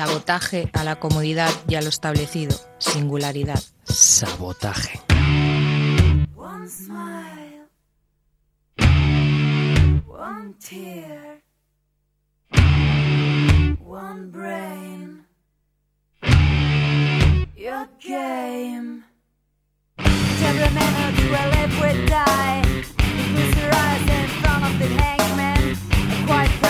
Sabotaje a la comodidad y a lo establecido. Singularidad. Sabotaje. One smile, one tear, one brain. Your game. Every minute we live, we die. We close your eyes in front of the hangman. A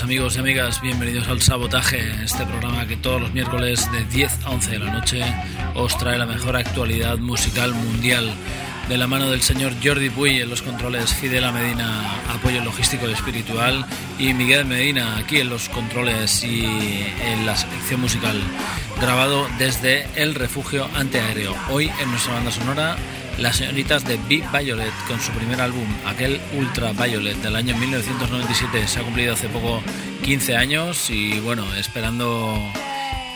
amigos y amigas, bienvenidos al Sabotaje, este programa que todos los miércoles de 10 a 11 de la noche os trae la mejor actualidad musical mundial. De la mano del señor Jordi Puy en los controles, Fidela Medina, apoyo logístico y espiritual, y Miguel Medina aquí en los controles y en la selección musical. Grabado desde el refugio antiaéreo. Hoy en nuestra banda sonora las señoritas de Be Violet con su primer álbum, aquel Ultra Violet del año 1997. Se ha cumplido hace poco 15 años y bueno, esperando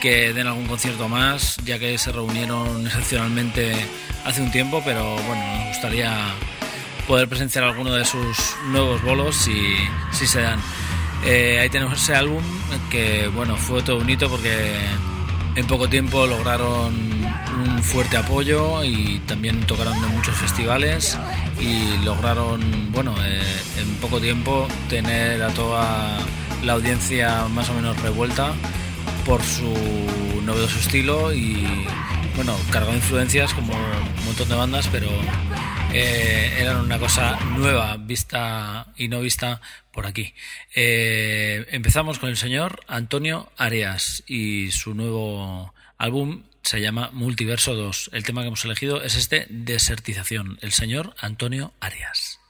que den algún concierto más, ya que se reunieron excepcionalmente hace un tiempo, pero bueno, nos gustaría poder presenciar alguno de sus nuevos bolos si, si se dan. Eh, ahí tenemos ese álbum que bueno, fue todo un hito porque en poco tiempo lograron fuerte apoyo y también tocaron en muchos festivales y lograron, bueno, eh, en poco tiempo tener a toda la audiencia más o menos revuelta por su novedoso estilo y, bueno, de influencias como un montón de bandas, pero eh, eran una cosa nueva, vista y no vista por aquí. Eh, empezamos con el señor Antonio Arias y su nuevo álbum se llama Multiverso 2. El tema que hemos elegido es este, Desertización, el señor Antonio Arias.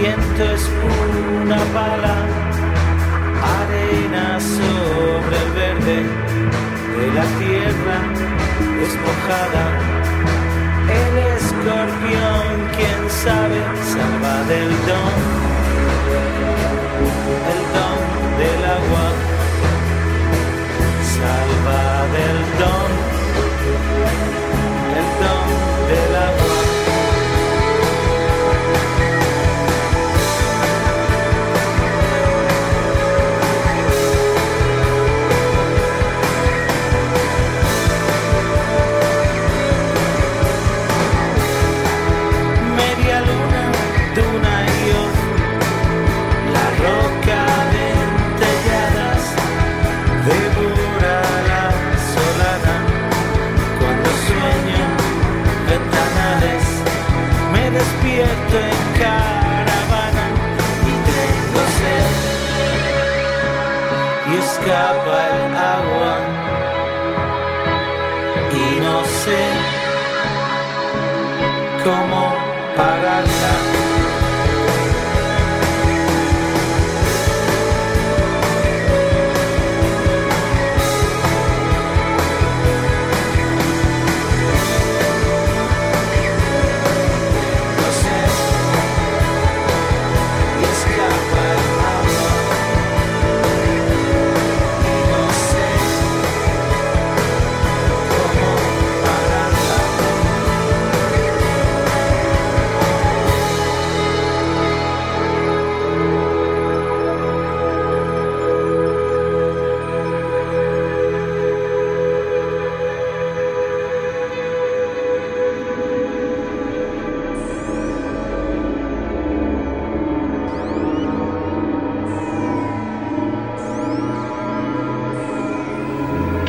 Viento es una bala, arena sobre el verde de la tierra despojada. El escorpión, quién sabe, salva del don, el don del agua, salva del don,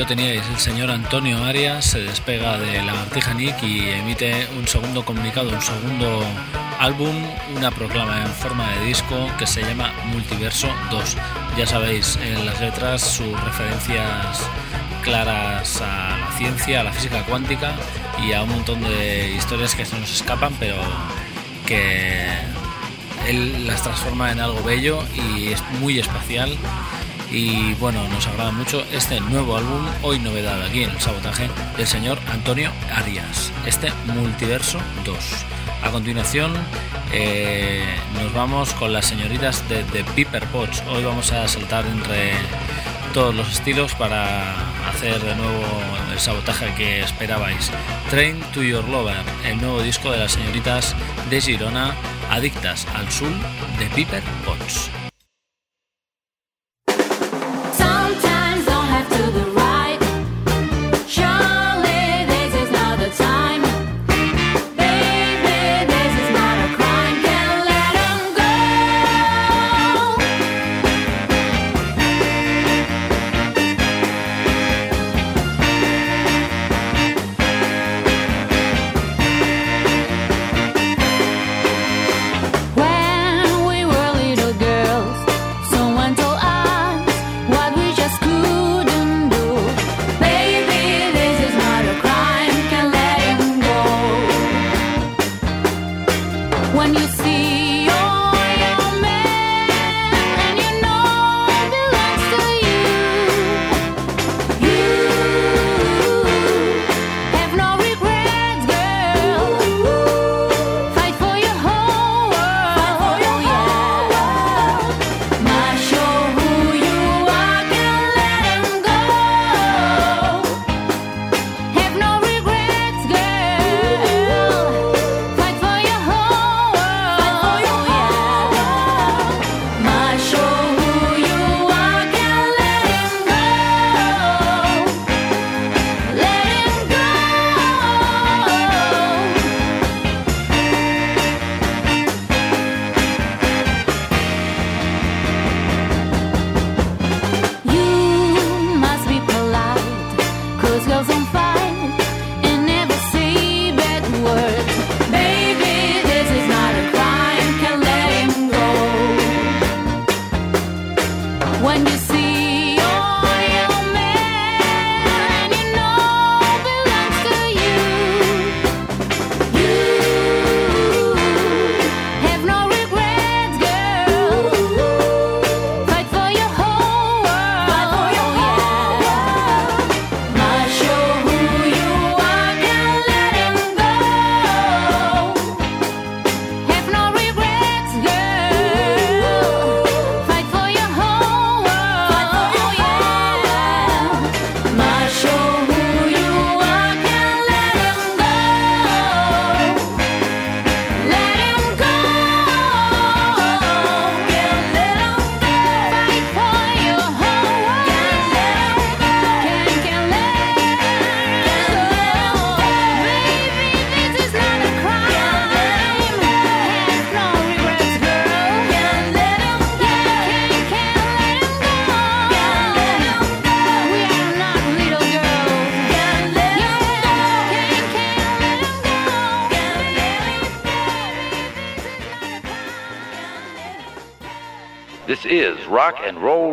lo teníais, el señor Antonio Arias se despega de Lagartija Nick y emite un segundo comunicado, un segundo álbum, una proclama en forma de disco que se llama Multiverso 2. Ya sabéis, en las letras sus referencias claras a la ciencia, a la física cuántica y a un montón de historias que se nos escapan, pero que él las transforma en algo bello y es muy espacial y bueno, nos agrada mucho este nuevo álbum, hoy novedad aquí en el sabotaje, del señor Antonio Arias, este Multiverso 2. A continuación eh, nos vamos con las señoritas de The Piper Pots. Hoy vamos a saltar entre todos los estilos para hacer de nuevo el sabotaje que esperabais. Train to Your Lover, el nuevo disco de las señoritas de Girona, adictas al sul de Piper Pots. To be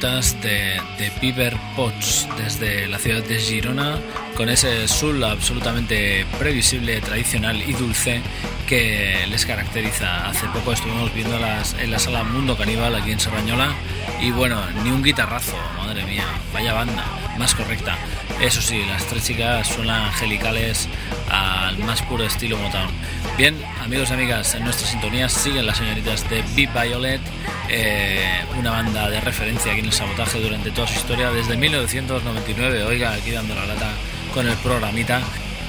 De, de Piper Potts, desde la ciudad de Girona, con ese soul absolutamente previsible, tradicional y dulce que les caracteriza. Hace poco estuvimos viendo las, en la sala Mundo Caníbal aquí en Serrañola y bueno, ni un guitarrazo, madre mía, vaya banda, más correcta. Eso sí, las tres chicas suenan angelicales al más puro estilo Motown. Bien, amigos y amigas, en nuestras sintonías siguen las señoritas de Big Violet, eh, una banda de referencia aquí en el sabotaje durante toda su historia, desde 1999, oiga, aquí dando la lata con el programita.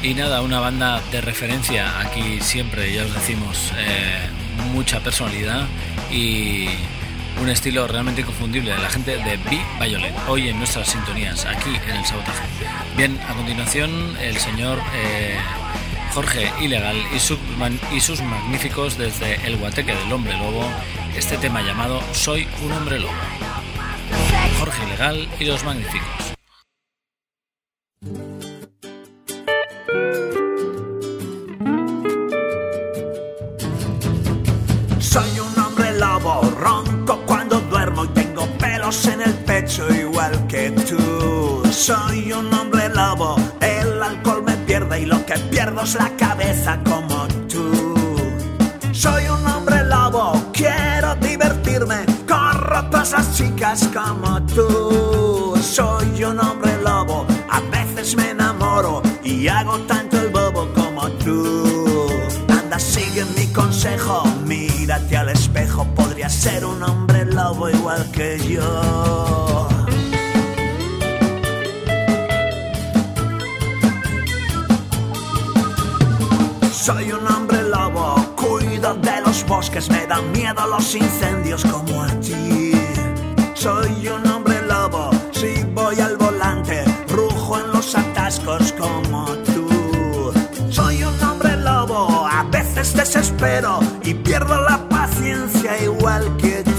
Y nada, una banda de referencia aquí siempre, ya os decimos, eh, mucha personalidad y un estilo realmente inconfundible de la gente de Be Violet, hoy en nuestras sintonías, aquí en el sabotaje. Bien, a continuación el señor eh, Jorge Ilegal y, y sus magníficos desde El Guateque del Hombre Lobo, este tema llamado Soy un Hombre Lobo. Jorge Ilegal y los magníficos. Soy un hombre lobo, en el pecho igual que tú. Soy un hombre lobo, el alcohol me pierde y lo que pierdo es la cabeza como tú. Soy un hombre lobo, quiero divertirme, corro tras las chicas como tú. Soy un hombre lobo, a veces me enamoro y hago tanto el bobo como tú. Anda, sigue mi consejo, mírate al espejo, podría ser un hombre igual que yo. Soy un hombre lobo, cuido de los bosques, me dan miedo los incendios como a ti. Soy un hombre lobo, si voy al volante, rujo en los atascos como tú. Soy un hombre lobo, a veces desespero y pierdo la paciencia igual que tú.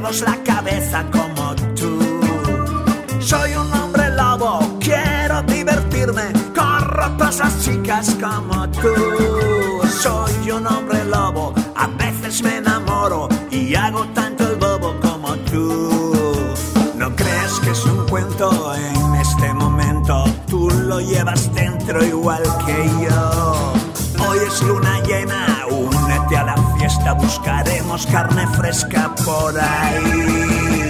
La cabeza como tú. Soy un hombre lobo, quiero divertirme, corro tras las chicas como tú. Soy un hombre lobo, a veces me enamoro y hago tanto el bobo como tú. No crees que es un cuento en este momento, tú lo llevas dentro igual que yo. Buscaremos carne fresca por ahí.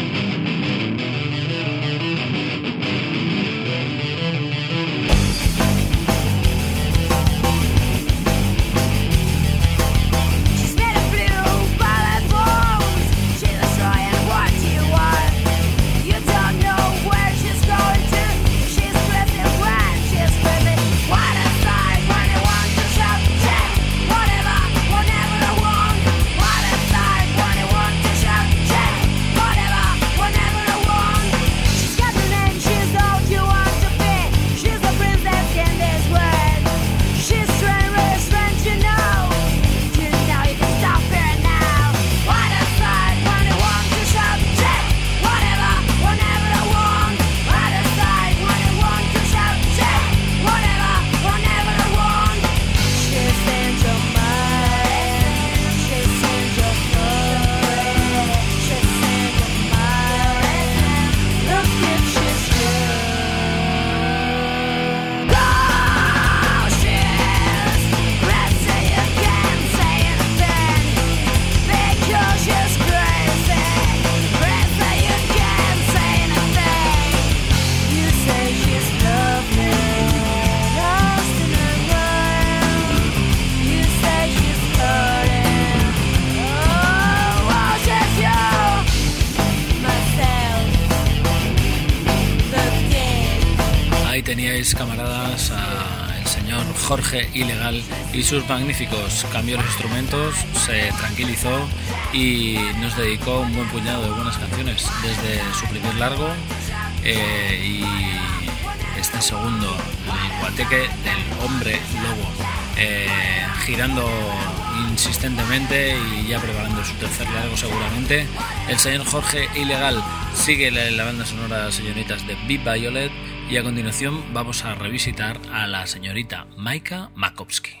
y sus magníficos. Cambió los instrumentos, se tranquilizó y nos dedicó un buen puñado de buenas canciones, desde su primer largo eh, y este segundo, el guateque del hombre lobo, eh, girando insistentemente y ya preparando su tercer largo seguramente. El señor Jorge Ilegal sigue la, banda sonora señoritas de Big Violet y a continuación vamos a revisitar a la señorita Maika Makovsky.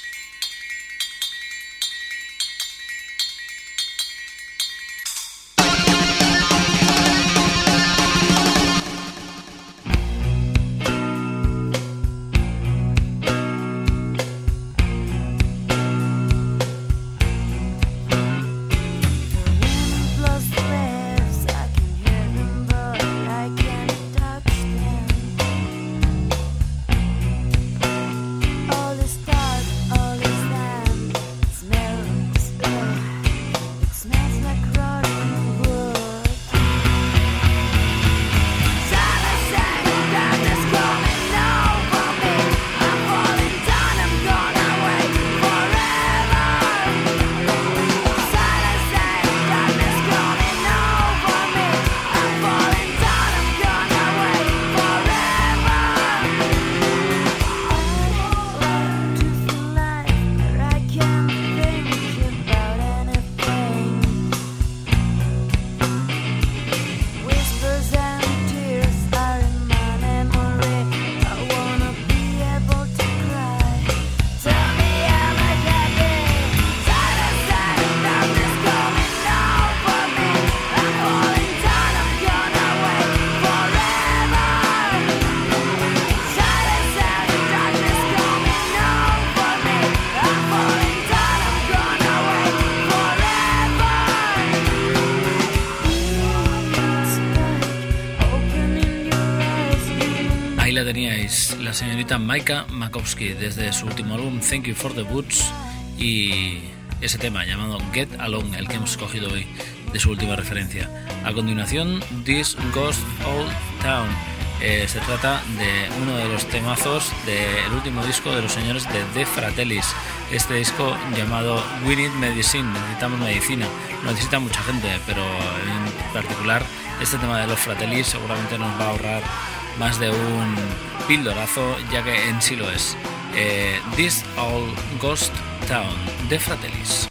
Maika Makowski desde su último álbum Thank You for the Boots y ese tema llamado Get Along, el que hemos escogido hoy de su última referencia. A continuación, This Ghost Old Town. Eh, se trata de uno de los temazos del último disco de los señores de The Fratellis. Este disco llamado We Need Medicine, necesitamos medicina. Lo necesita mucha gente, pero en particular este tema de los Fratellis seguramente nos va a ahorrar más de un pildorazo, ya que en sí lo es. Eh, This Old Ghost Town de Fratellis.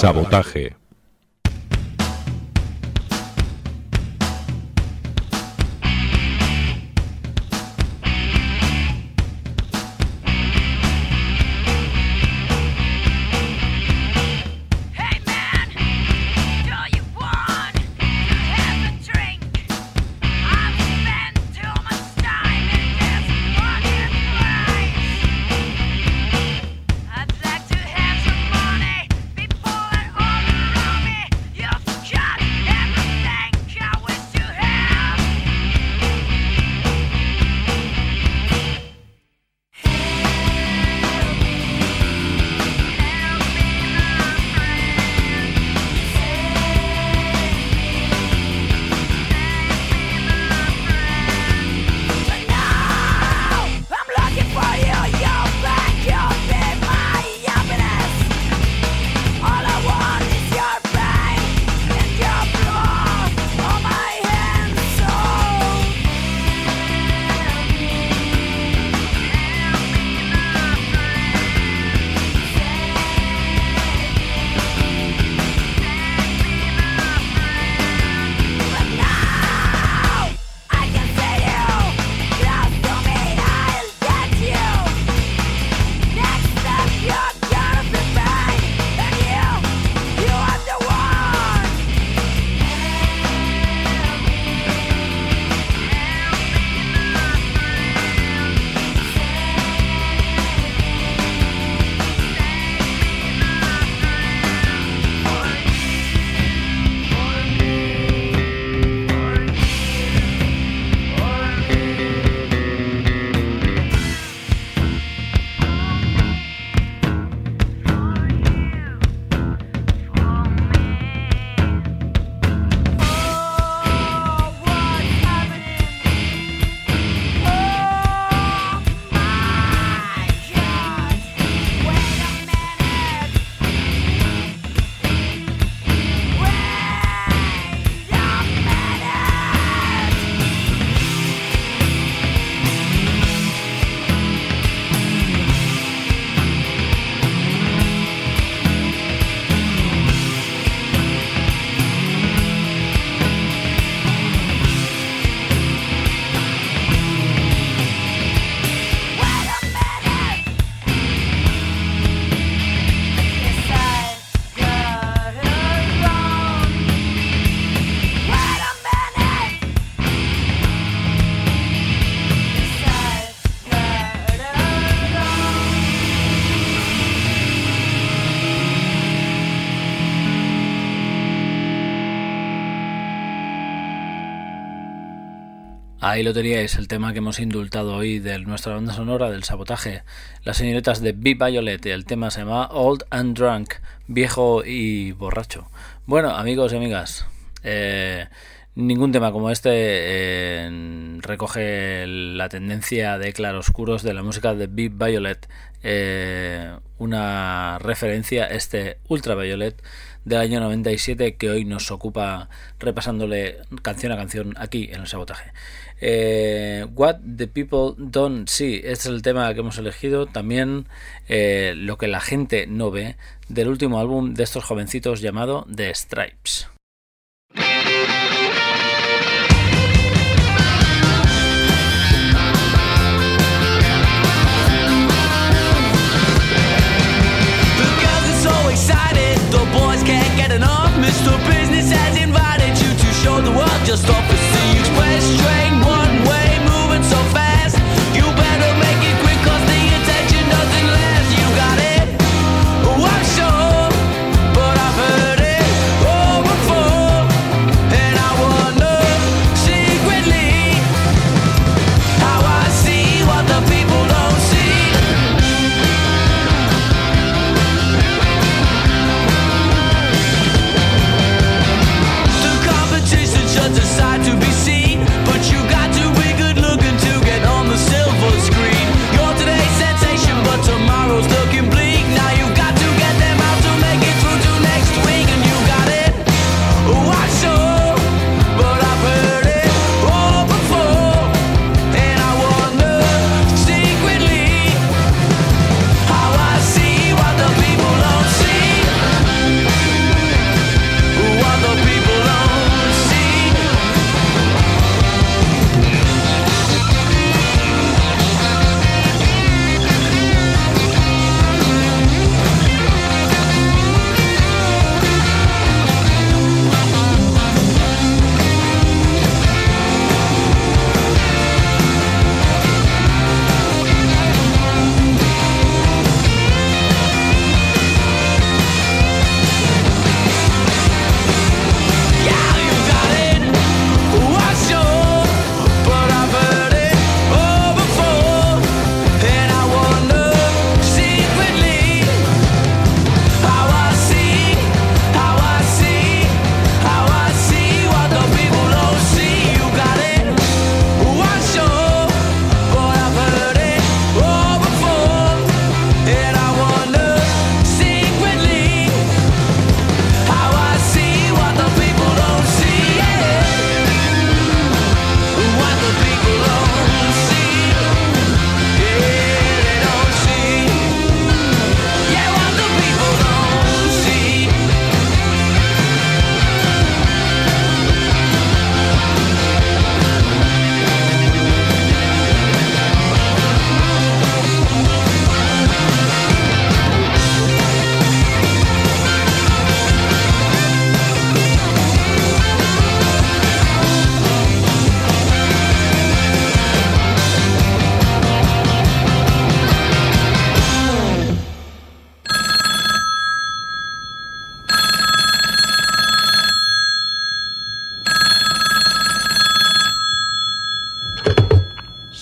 Sabotaje. Ahí lo teníais, el tema que hemos indultado hoy de nuestra banda sonora del sabotaje. Las señoritas de Be Violet, el tema se llama Old and Drunk, viejo y borracho. Bueno, amigos y amigas, eh, ningún tema como este eh, recoge la tendencia de claroscuros de la música de Be Violet. Eh, una referencia, este Ultraviolet del año 97 que hoy nos ocupa repasándole canción a canción aquí en el sabotaje. Eh, What the People Don't See, este es el tema que hemos elegido. También eh, lo que la gente no ve del último álbum de estos jovencitos llamado The Stripes. Mr. Business has invited you to show the world just the sea express moving so fast.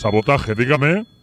Sabotaje, dígame.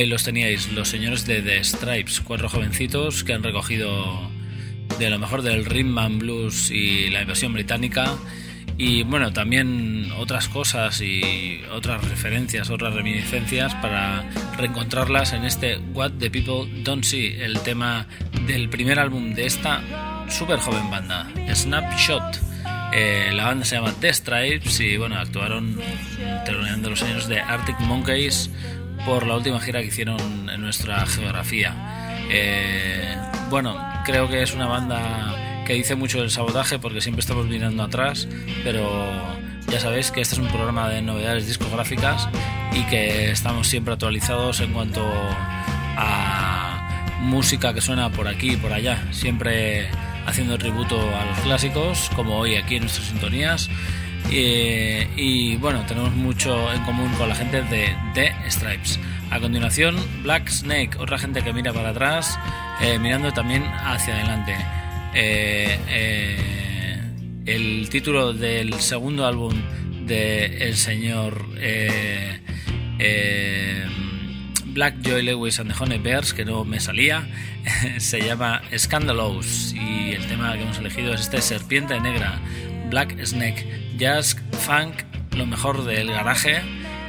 Ahí los teníais, los señores de The Stripes, cuatro jovencitos que han recogido de lo mejor del rhythm and blues y la invasión británica y bueno, también otras cosas y otras referencias, otras reminiscencias para reencontrarlas en este What the People Don't See, el tema del primer álbum de esta super joven banda, Snapshot. Eh, la banda se llama The Stripes y bueno, actuaron terminando los años de Arctic Monkeys por la última gira que hicieron en nuestra geografía. Eh, bueno, creo que es una banda que dice mucho del sabotaje porque siempre estamos mirando atrás, pero ya sabéis que este es un programa de novedades discográficas y que estamos siempre actualizados en cuanto a música que suena por aquí y por allá, siempre haciendo tributo a los clásicos, como hoy aquí en nuestras sintonías. Y, y, bueno, tenemos mucho en común con la gente de The Stripes. A continuación, Black Snake, otra gente que mira para atrás, eh, mirando también hacia adelante. Eh, eh, el título del segundo álbum de el señor eh, eh, Black Joy Lewis and the Honey Bears, que no me salía, se llama Scandalous y el tema que hemos elegido es este Serpiente Negra, Black Snake, Jazz, Funk, lo mejor del garaje,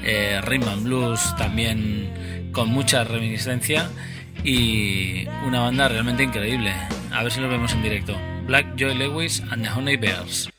eh, Rhythm and Blues también con mucha reminiscencia y una banda realmente increíble. A ver si lo vemos en directo. Black Joy Lewis and the Honey Bears.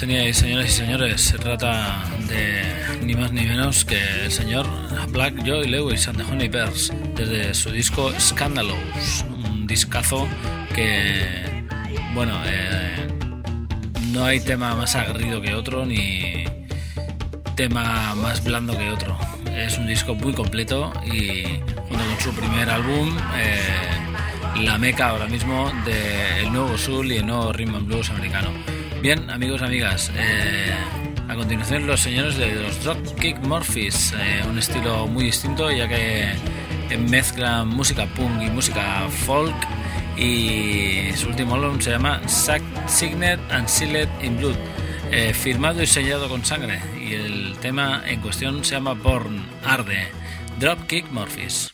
Bienvenidos teníais, señoras y señores. Se trata de ni más ni menos que el señor Black Joy Lewis and the Honeybears desde su disco Scandalous, un discazo que, bueno, eh, no hay tema más aguerrido que otro ni tema más blando que otro. Es un disco muy completo y junto con su primer álbum. Eh, la meca ahora mismo del de nuevo soul y el nuevo rhythm and blues americano. Bien, amigos, amigas. Eh, a continuación, los señores de los Dropkick Murphys. Eh, un estilo muy distinto, ya que eh, mezclan música punk y música folk. Y su último álbum se llama Signet and Sealed in Blood. Firmado y sellado con sangre. Y el tema en cuestión se llama Born Arde. Dropkick Murphys.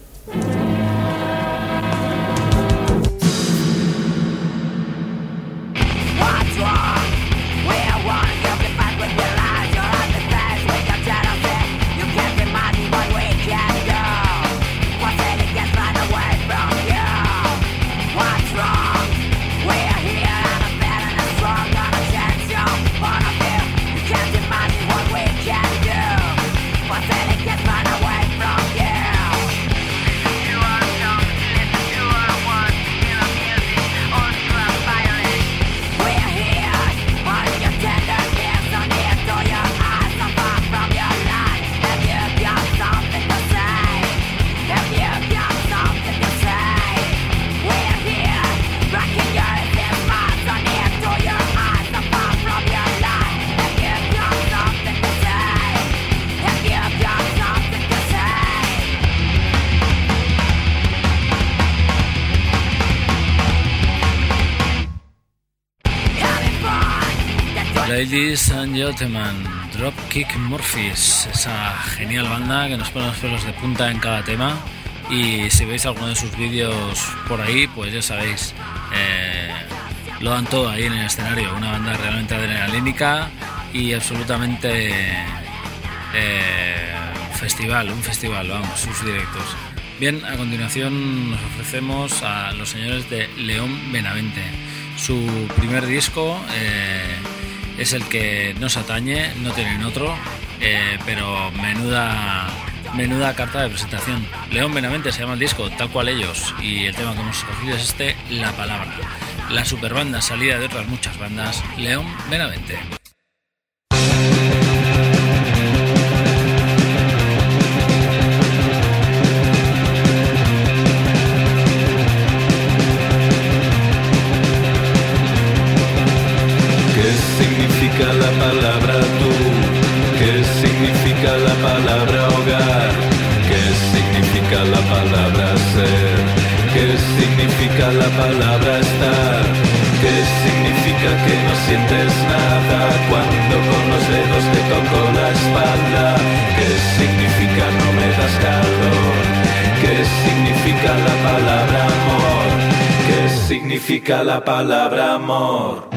Ladies and Gentlemen, Dropkick Murphys, esa genial banda que nos pone los pelos de punta en cada tema. Y si veis alguno de sus vídeos por ahí, pues ya sabéis, eh, lo dan todo ahí en el escenario. Una banda realmente adrenalínica y absolutamente eh, festival, un festival, vamos, sus directos. Bien, a continuación nos ofrecemos a los señores de León Benavente. Su primer disco. Eh, es el que nos atañe, no tienen otro, eh, pero menuda, menuda carta de presentación. León Benavente se llama el disco, tal cual ellos, y el tema que hemos escogido es este, La Palabra. La superbanda salida de otras muchas bandas, León Benavente. Significa la palabra estar? ¿Qué significa que no sientes nada cuando con los dedos te toco la espalda? ¿Qué significa no me das calor? ¿Qué significa la palabra amor? ¿Qué significa la palabra amor?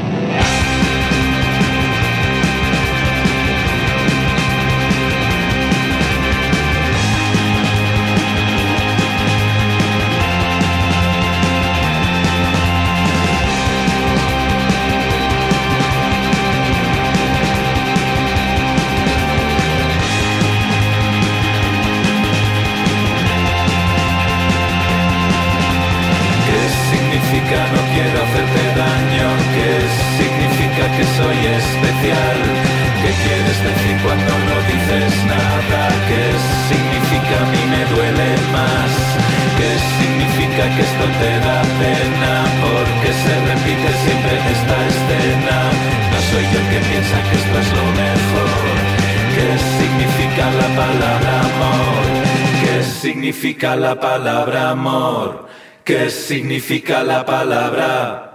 Que soy especial? ¿Qué quieres decir cuando no dices nada? ¿Qué significa a mí me duele más? ¿Qué significa que esto te da pena? Porque se repite siempre esta escena. No soy yo el que piensa que esto es lo mejor. ¿Qué significa la palabra amor? ¿Qué significa la palabra amor? ¿Qué significa la palabra?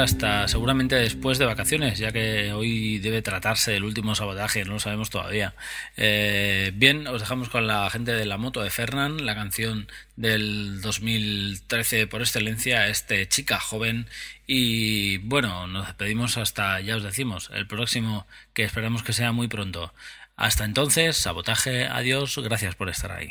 Hasta seguramente después de vacaciones, ya que hoy debe tratarse del último sabotaje, no lo sabemos todavía. Eh, bien, os dejamos con la gente de la moto de Fernán, la canción del 2013 por excelencia, este chica joven. Y bueno, nos despedimos hasta, ya os decimos, el próximo, que esperamos que sea muy pronto. Hasta entonces, sabotaje, adiós, gracias por estar ahí.